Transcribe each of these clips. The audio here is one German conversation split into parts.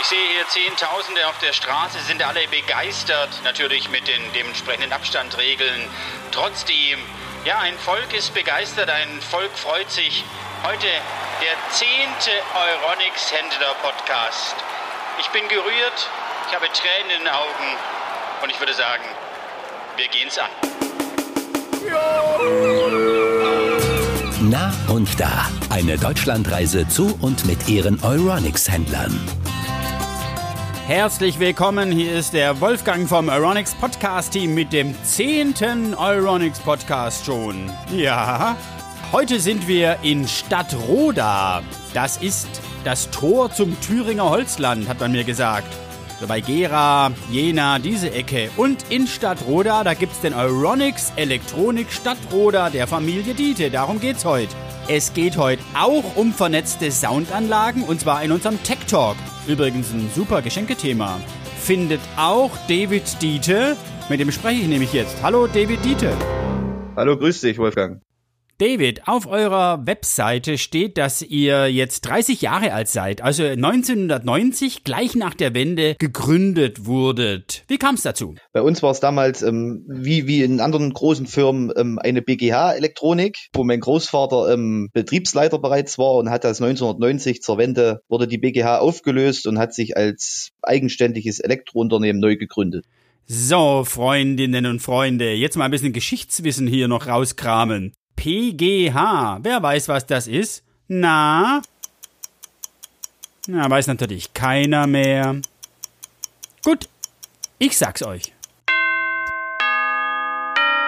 Ich sehe hier Zehntausende auf der Straße, sind alle begeistert, natürlich mit den dementsprechenden Abstandregeln. Trotzdem, ja, ein Volk ist begeistert, ein Volk freut sich. Heute der zehnte Euronics Händler Podcast. Ich bin gerührt, ich habe Tränen in den Augen und ich würde sagen, wir gehen's an. Na und da. Eine Deutschlandreise zu und mit ihren Euronics-Händlern. Herzlich willkommen, hier ist der Wolfgang vom Euronics Podcast Team mit dem zehnten Euronics Podcast schon. Ja, heute sind wir in Stadtroda. Das ist das Tor zum Thüringer Holzland, hat man mir gesagt. So bei Gera, Jena, diese Ecke. Und in Stadtroda, da gibt's den Euronics Elektronik Stadtroda der Familie Diete. Darum geht's heute. Es geht heute auch um vernetzte Soundanlagen und zwar in unserem Tech Talk. Übrigens ein super Geschenkethema. Findet auch David Diete. Mit dem spreche ich nämlich jetzt. Hallo David Diete. Hallo, grüß dich, Wolfgang. David, auf eurer Webseite steht, dass ihr jetzt 30 Jahre alt seid, also 1990, gleich nach der Wende, gegründet wurdet. Wie kam es dazu? Bei uns war es damals, ähm, wie, wie in anderen großen Firmen, ähm, eine BGH-Elektronik, wo mein Großvater ähm, Betriebsleiter bereits war und hat das 1990 zur Wende, wurde die BGH aufgelöst und hat sich als eigenständiges Elektrounternehmen neu gegründet. So, Freundinnen und Freunde, jetzt mal ein bisschen Geschichtswissen hier noch rauskramen. PGH. Wer weiß, was das ist? Na? Na, weiß natürlich keiner mehr. Gut, ich sag's euch.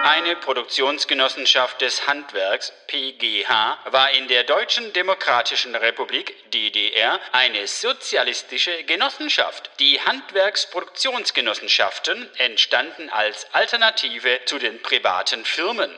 Eine Produktionsgenossenschaft des Handwerks, PGH, war in der Deutschen Demokratischen Republik, DDR, eine sozialistische Genossenschaft. Die Handwerksproduktionsgenossenschaften entstanden als Alternative zu den privaten Firmen.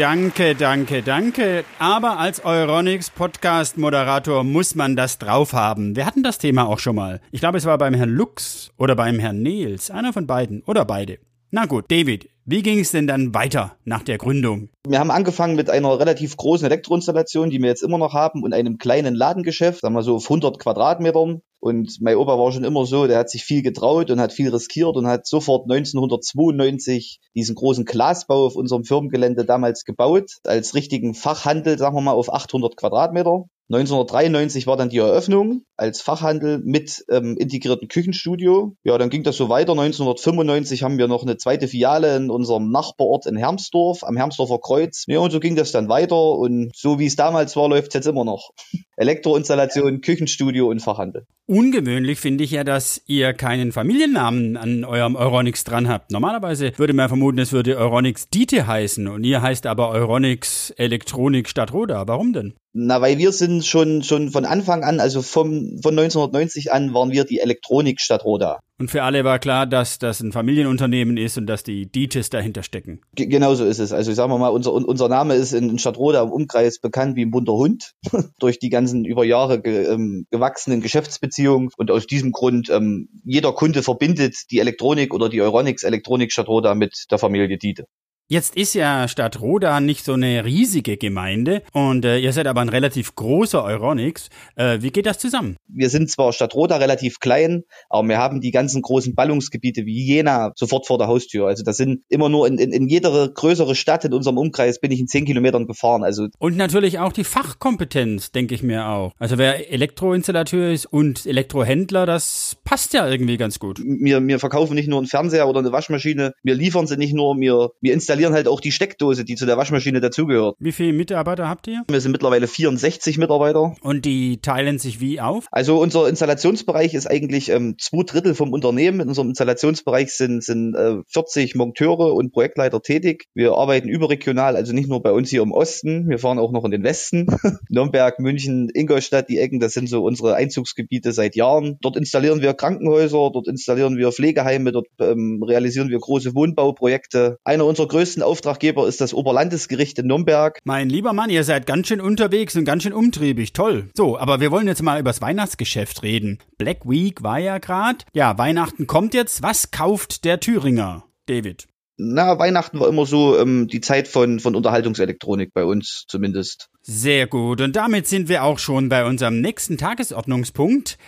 Danke, danke, danke. Aber als Euronics Podcast Moderator muss man das drauf haben. Wir hatten das Thema auch schon mal. Ich glaube, es war beim Herrn Lux oder beim Herrn Nils. Einer von beiden oder beide. Na gut, David, wie ging es denn dann weiter nach der Gründung? Wir haben angefangen mit einer relativ großen Elektroinstallation, die wir jetzt immer noch haben, und einem kleinen Ladengeschäft, sagen wir so auf 100 Quadratmetern. Und mein Opa war schon immer so, der hat sich viel getraut und hat viel riskiert und hat sofort 1992 diesen großen Glasbau auf unserem Firmengelände damals gebaut, als richtigen Fachhandel, sagen wir mal, auf 800 Quadratmeter. 1993 war dann die Eröffnung als Fachhandel mit ähm, integrierten Küchenstudio. Ja, dann ging das so weiter. 1995 haben wir noch eine zweite Filiale in unserem Nachbarort in Hermsdorf, am Hermsdorfer Kreuz. Ja, und so ging das dann weiter. Und so wie es damals war, läuft es jetzt immer noch. Elektroinstallation, Küchenstudio und Fachhandel. Ungewöhnlich finde ich ja, dass ihr keinen Familiennamen an eurem Euronics dran habt. Normalerweise würde man vermuten, es würde Euronics Diete heißen und ihr heißt aber Euronics Elektronik Stadtroda. Warum denn? Na, weil wir sind schon, schon von Anfang an, also vom, von 1990 an, waren wir die Elektronik Stadtroda. Und für alle war klar, dass das ein Familienunternehmen ist und dass die Dietes dahinter stecken. G genau so ist es. Also sagen wir mal, unser, unser Name ist in Stadtroda im Umkreis bekannt wie ein bunter Hund durch die ganzen über Jahre ge, ähm, gewachsenen Geschäftsbeziehungen. Und aus diesem Grund, ähm, jeder Kunde verbindet die Elektronik oder die Euronics Elektronik Stadtroda mit der Familie Diete. Jetzt ist ja Stadtroda nicht so eine riesige Gemeinde und äh, ihr seid aber ein relativ großer Euronics. Äh, wie geht das zusammen? Wir sind zwar Stadtroda relativ klein, aber wir haben die ganzen großen Ballungsgebiete wie Jena sofort vor der Haustür. Also das sind immer nur in, in, in jeder größere Stadt in unserem Umkreis bin ich in zehn Kilometern gefahren. Also und natürlich auch die Fachkompetenz, denke ich mir auch. Also wer Elektroinstallateur ist und Elektrohändler, das passt ja irgendwie ganz gut. Wir, wir verkaufen nicht nur einen Fernseher oder eine Waschmaschine, wir liefern sie nicht nur, wir, wir installieren halt auch die Steckdose, die zu der Waschmaschine dazugehört. Wie viele Mitarbeiter habt ihr? Wir sind mittlerweile 64 Mitarbeiter. Und die teilen sich wie auf? Also unser Installationsbereich ist eigentlich ähm, zwei Drittel vom Unternehmen. In unserem Installationsbereich sind, sind äh, 40 Monteure und Projektleiter tätig. Wir arbeiten überregional, also nicht nur bei uns hier im Osten, wir fahren auch noch in den Westen. Nürnberg, München, Ingolstadt, die Ecken, das sind so unsere Einzugsgebiete seit Jahren. Dort installieren wir Krankenhäuser, dort installieren wir Pflegeheime, dort ähm, realisieren wir große Wohnbauprojekte. Einer unserer größten Auftraggeber ist das Oberlandesgericht in Nürnberg. Mein lieber Mann, ihr seid ganz schön unterwegs und ganz schön umtriebig. Toll. So, aber wir wollen jetzt mal übers Weihnachtsgeschäft reden. Black Week war ja gerade. Ja, Weihnachten kommt jetzt. Was kauft der Thüringer? David. na, Weihnachten war immer so ähm, die Zeit von, von Unterhaltungselektronik bei uns zumindest. Sehr gut. Und damit sind wir auch schon bei unserem nächsten Tagesordnungspunkt,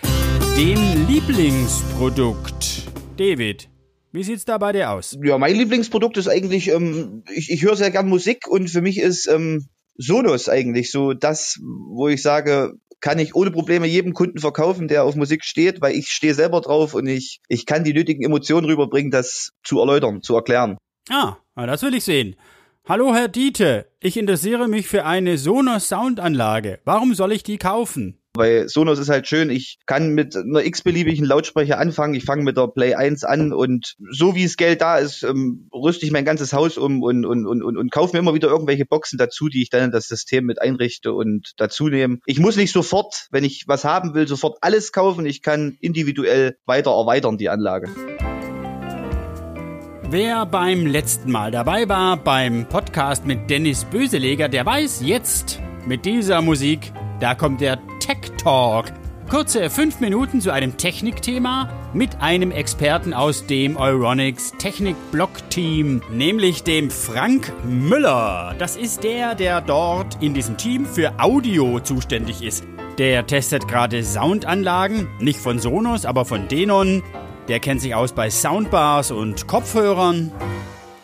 dem Lieblingsprodukt. David, wie sieht's da bei dir aus? Ja, mein Lieblingsprodukt ist eigentlich, ähm, ich, ich höre sehr gern Musik und für mich ist ähm, Sonos eigentlich so das, wo ich sage, kann ich ohne Probleme jedem Kunden verkaufen, der auf Musik steht, weil ich stehe selber drauf und ich, ich kann die nötigen Emotionen rüberbringen, das zu erläutern, zu erklären. Ah, das will ich sehen. Hallo Herr Diete, ich interessiere mich für eine Sonos Soundanlage. Warum soll ich die kaufen? Weil Sonos ist halt schön, ich kann mit einer x-beliebigen Lautsprecher anfangen, ich fange mit der Play 1 an und so wie es Geld da ist, ähm, rüste ich mein ganzes Haus um und, und, und, und, und kaufe mir immer wieder irgendwelche Boxen dazu, die ich dann in das System mit einrichte und dazu nehme. Ich muss nicht sofort, wenn ich was haben will, sofort alles kaufen, ich kann individuell weiter erweitern die Anlage. Wer beim letzten Mal dabei war, beim Podcast mit Dennis Böseleger, der weiß jetzt mit dieser Musik, da kommt der Talk. Kurze fünf Minuten zu einem Technikthema mit einem Experten aus dem Euronics Technik Block Team, nämlich dem Frank Müller. Das ist der, der dort in diesem Team für Audio zuständig ist. Der testet gerade Soundanlagen, nicht von Sonos, aber von Denon. Der kennt sich aus bei Soundbars und Kopfhörern.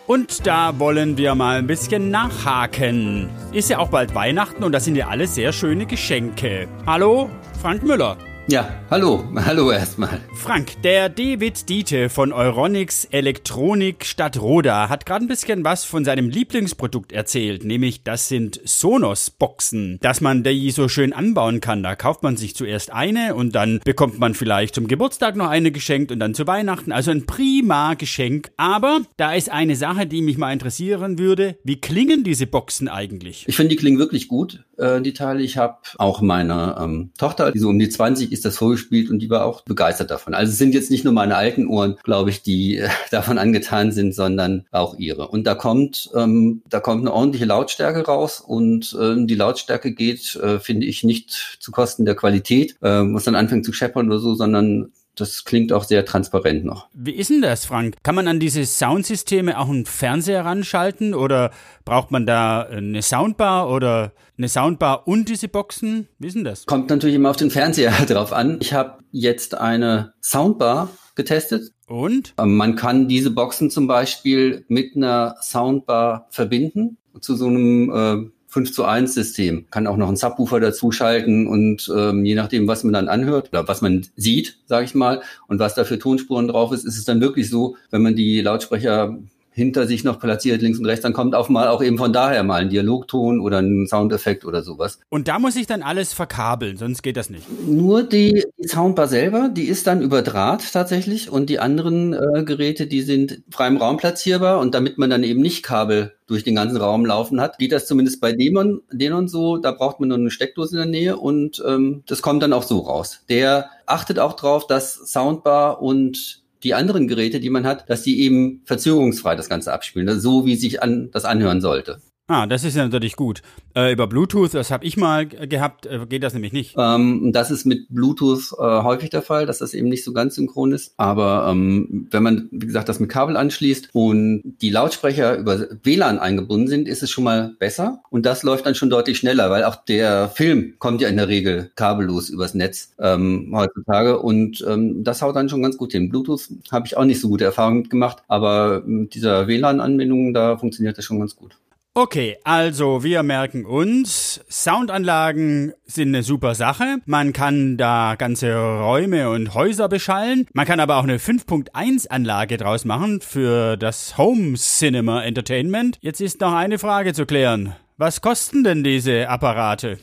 Und da wollen wir mal ein bisschen nachhaken. Ist ja auch bald Weihnachten und das sind ja alle sehr schöne Geschenke. Hallo, Frank Müller. Ja, hallo, hallo erstmal. Frank, der David Diete von Euronics Elektronik Stadt Roda hat gerade ein bisschen was von seinem Lieblingsprodukt erzählt, nämlich das sind Sonos-Boxen, dass man die so schön anbauen kann. Da kauft man sich zuerst eine und dann bekommt man vielleicht zum Geburtstag noch eine geschenkt und dann zu Weihnachten. Also ein prima Geschenk. Aber da ist eine Sache, die mich mal interessieren würde. Wie klingen diese Boxen eigentlich? Ich finde, die klingen wirklich gut, äh, die Teile. Ich habe auch meine ähm, Tochter, die so um die 20 ist, ist das vorgespielt und die war auch begeistert davon. Also es sind jetzt nicht nur meine alten Ohren, glaube ich, die äh, davon angetan sind, sondern auch ihre. Und da kommt, ähm, da kommt eine ordentliche Lautstärke raus und äh, die Lautstärke geht, äh, finde ich, nicht zu Kosten der Qualität, äh, was dann anfängt zu scheppern oder so, sondern das klingt auch sehr transparent noch. Wie ist denn das, Frank? Kann man an diese Soundsysteme auch einen Fernseher ranschalten oder braucht man da eine Soundbar oder eine Soundbar und diese Boxen? Wie ist denn das? Kommt natürlich immer auf den Fernseher drauf an. Ich habe jetzt eine Soundbar getestet. Und? Man kann diese Boxen zum Beispiel mit einer Soundbar verbinden zu so einem äh, 5 zu 1 System. Kann auch noch einen Subwoofer dazuschalten und ähm, je nachdem, was man dann anhört oder was man sieht, sage ich mal, und was da für Tonspuren drauf ist, ist es dann wirklich so, wenn man die Lautsprecher hinter sich noch platziert, links und rechts, dann kommt auf mal auch eben von daher mal ein Dialogton oder ein Soundeffekt oder sowas. Und da muss ich dann alles verkabeln, sonst geht das nicht. Nur die, die Soundbar selber, die ist dann über Draht tatsächlich und die anderen äh, Geräte, die sind frei im Raum platzierbar und damit man dann eben nicht Kabel durch den ganzen Raum laufen hat, geht das zumindest bei Denon, Denon so, da braucht man nur eine Steckdose in der Nähe und ähm, das kommt dann auch so raus. Der achtet auch drauf, dass Soundbar und die anderen Geräte, die man hat, dass die eben verzögerungsfrei das Ganze abspielen, also so wie sich an, das anhören sollte. Ah, das ist ja natürlich gut. Äh, über Bluetooth, das habe ich mal gehabt, äh, geht das nämlich nicht. Ähm, das ist mit Bluetooth äh, häufig der Fall, dass das eben nicht so ganz synchron ist. Aber ähm, wenn man, wie gesagt, das mit Kabel anschließt und die Lautsprecher über WLAN eingebunden sind, ist es schon mal besser. Und das läuft dann schon deutlich schneller, weil auch der Film kommt ja in der Regel kabellos übers Netz ähm, heutzutage. Und ähm, das haut dann schon ganz gut hin. Bluetooth habe ich auch nicht so gute Erfahrungen gemacht, aber mit dieser WLAN-Anbindung, da funktioniert das schon ganz gut. Okay, also wir merken uns, Soundanlagen sind eine super Sache. Man kann da ganze Räume und Häuser beschallen. Man kann aber auch eine 5.1 Anlage draus machen für das Home Cinema Entertainment. Jetzt ist noch eine Frage zu klären. Was kosten denn diese Apparate?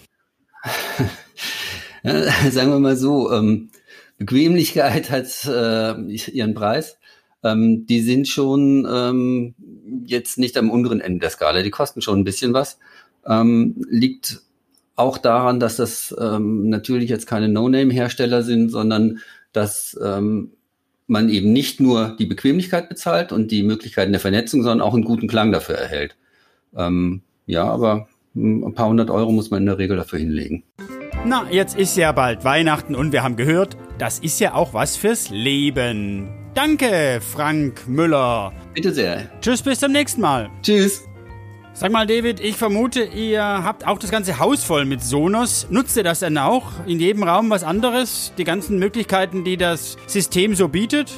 Sagen wir mal so, ähm, Bequemlichkeit hat äh, ihren Preis ähm, die sind schon ähm, jetzt nicht am unteren Ende der Skala. Die kosten schon ein bisschen was. Ähm, liegt auch daran, dass das ähm, natürlich jetzt keine No-Name-Hersteller sind, sondern dass ähm, man eben nicht nur die Bequemlichkeit bezahlt und die Möglichkeiten der Vernetzung, sondern auch einen guten Klang dafür erhält. Ähm, ja, aber ein paar hundert Euro muss man in der Regel dafür hinlegen. Na, jetzt ist ja bald Weihnachten und wir haben gehört, das ist ja auch was fürs Leben. Danke, Frank Müller. Bitte sehr. Tschüss, bis zum nächsten Mal. Tschüss. Sag mal, David, ich vermute, ihr habt auch das ganze Haus voll mit Sonos. Nutzt ihr das dann auch? In jedem Raum was anderes? Die ganzen Möglichkeiten, die das System so bietet?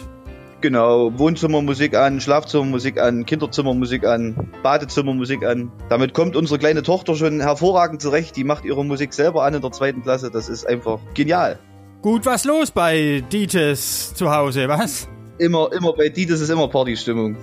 Genau, Wohnzimmermusik an, Schlafzimmermusik an, Kinderzimmermusik an, Badezimmermusik an. Damit kommt unsere kleine Tochter schon hervorragend zurecht. Die macht ihre Musik selber an in der zweiten Klasse. Das ist einfach genial. Gut was los bei Dietes zu Hause, was? Immer, immer bei Dietes ist immer Partystimmung.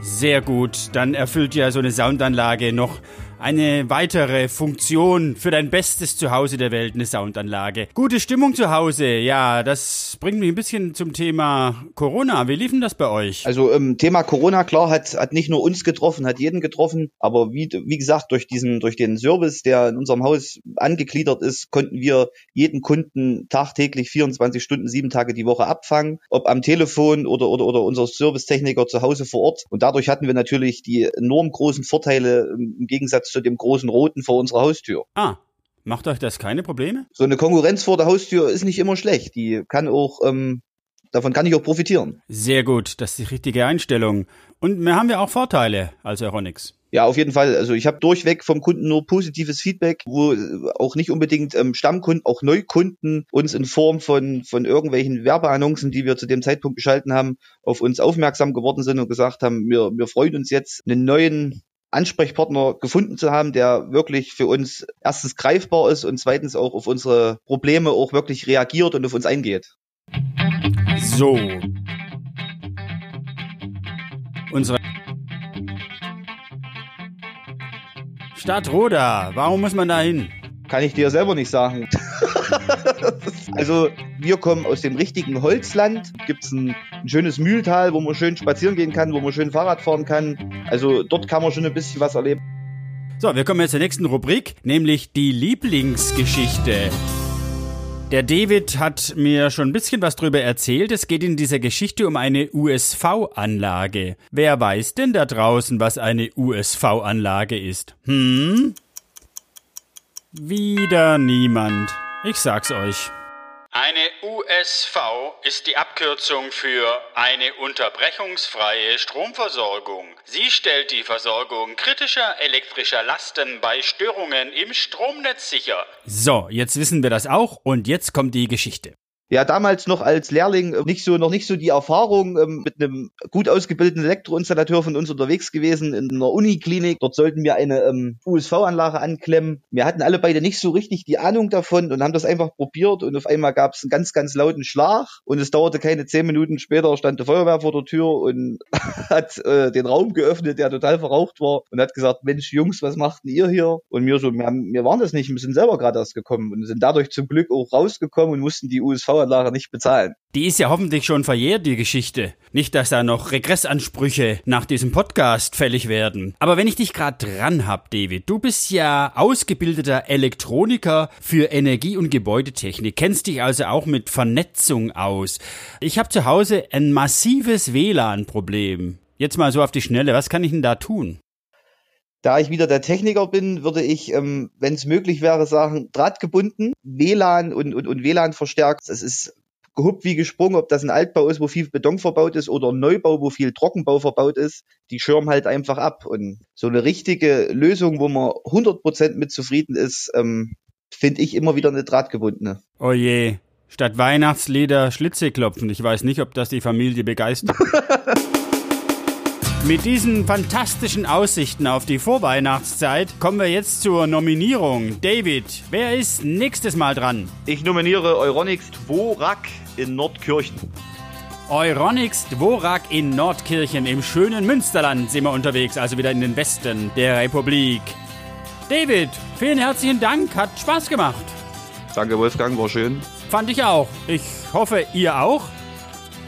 Sehr gut, dann erfüllt ja so eine Soundanlage noch eine weitere Funktion für dein bestes Zuhause der Welt, eine Soundanlage. Gute Stimmung zu Hause, ja, das bringt mich ein bisschen zum Thema Corona. Wie lief denn das bei euch? Also ähm, Thema Corona, klar, hat, hat nicht nur uns getroffen, hat jeden getroffen, aber wie, wie gesagt, durch diesen, durch den Service, der in unserem Haus angegliedert ist, konnten wir jeden Kunden tagtäglich 24 Stunden, sieben Tage die Woche abfangen, ob am Telefon oder, oder, oder unser Servicetechniker zu Hause vor Ort. Und dadurch hatten wir natürlich die enorm großen Vorteile im Gegensatz zu dem großen Roten vor unserer Haustür. Ah, macht euch das keine Probleme? So eine Konkurrenz vor der Haustür ist nicht immer schlecht. Die kann auch, ähm, davon kann ich auch profitieren. Sehr gut, das ist die richtige Einstellung. Und wir haben ja auch Vorteile als Euronix. Ja, auf jeden Fall. Also ich habe durchweg vom Kunden nur positives Feedback, wo auch nicht unbedingt ähm, Stammkunden, auch Neukunden uns in Form von, von irgendwelchen Werbeannoncen, die wir zu dem Zeitpunkt geschalten haben, auf uns aufmerksam geworden sind und gesagt haben, wir, wir freuen uns jetzt, einen neuen Ansprechpartner gefunden zu haben, der wirklich für uns erstens greifbar ist und zweitens auch auf unsere Probleme auch wirklich reagiert und auf uns eingeht. So. Unsere Stadt Roda, warum muss man da hin? Kann ich dir selber nicht sagen. also wir kommen aus dem richtigen Holzland. Gibt es ein, ein, schönes Mühltal, wo man schön spazieren gehen kann, wo man schön Fahrrad fahren kann. Also dort kann man schon ein bisschen was erleben. So, wir kommen jetzt zur nächsten Rubrik, nämlich die Lieblingsgeschichte. Der David hat mir schon ein bisschen was drüber erzählt. Es geht in dieser Geschichte um eine USV-Anlage. Wer weiß denn da draußen, was eine USV-Anlage ist? Hm? Wieder niemand. Ich sag's euch. Eine USV ist die Abkürzung für eine unterbrechungsfreie Stromversorgung. Sie stellt die Versorgung kritischer elektrischer Lasten bei Störungen im Stromnetz sicher. So, jetzt wissen wir das auch und jetzt kommt die Geschichte ja damals noch als Lehrling äh, nicht so noch nicht so die Erfahrung ähm, mit einem gut ausgebildeten Elektroinstallateur von uns unterwegs gewesen in einer Uniklinik. Dort sollten wir eine ähm, USV-Anlage anklemmen. Wir hatten alle beide nicht so richtig die Ahnung davon und haben das einfach probiert und auf einmal gab es einen ganz ganz lauten Schlag und es dauerte keine zehn Minuten später stand die Feuerwehr vor der Tür und hat äh, den Raum geöffnet, der total verraucht war und hat gesagt, Mensch Jungs, was macht denn ihr hier? Und mir so, wir, haben, wir waren das nicht, wir sind selber gerade erst gekommen und sind dadurch zum Glück auch rausgekommen und mussten die USV Steueranlage nicht bezahlen. Die ist ja hoffentlich schon verjährt, die Geschichte. Nicht, dass da noch Regressansprüche nach diesem Podcast fällig werden. Aber wenn ich dich gerade dran hab, David, du bist ja ausgebildeter Elektroniker für Energie- und Gebäudetechnik, kennst dich also auch mit Vernetzung aus. Ich habe zu Hause ein massives WLAN-Problem. Jetzt mal so auf die Schnelle, was kann ich denn da tun? Da ich wieder der Techniker bin, würde ich, ähm, wenn es möglich wäre, sagen, drahtgebunden, WLAN und, und, und WLAN verstärkt. Das ist gehuppt wie gesprungen, ob das ein Altbau ist, wo viel Beton verbaut ist oder ein Neubau, wo viel Trockenbau verbaut ist. Die schirmen halt einfach ab. Und so eine richtige Lösung, wo man 100% mit zufrieden ist, ähm, finde ich immer wieder eine drahtgebundene. Oh je. Statt Weihnachtslieder Schlitze klopfen. Ich weiß nicht, ob das die Familie begeistert. Mit diesen fantastischen Aussichten auf die Vorweihnachtszeit kommen wir jetzt zur Nominierung. David, wer ist nächstes Mal dran? Ich nominiere Euronix Dvorak in Nordkirchen. Euronix Dvorak in Nordkirchen im schönen Münsterland sind wir unterwegs, also wieder in den Westen der Republik. David, vielen herzlichen Dank, hat Spaß gemacht. Danke Wolfgang, war schön. Fand ich auch. Ich hoffe, ihr auch.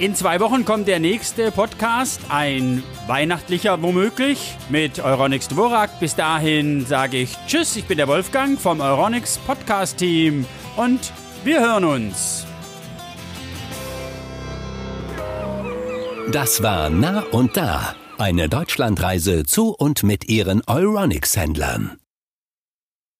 In zwei Wochen kommt der nächste Podcast, ein weihnachtlicher womöglich, mit Euronix Dvorak. Bis dahin sage ich Tschüss, ich bin der Wolfgang vom Euronix Podcast Team und wir hören uns. Das war Nah und Da, eine Deutschlandreise zu und mit ihren Euronix-Händlern.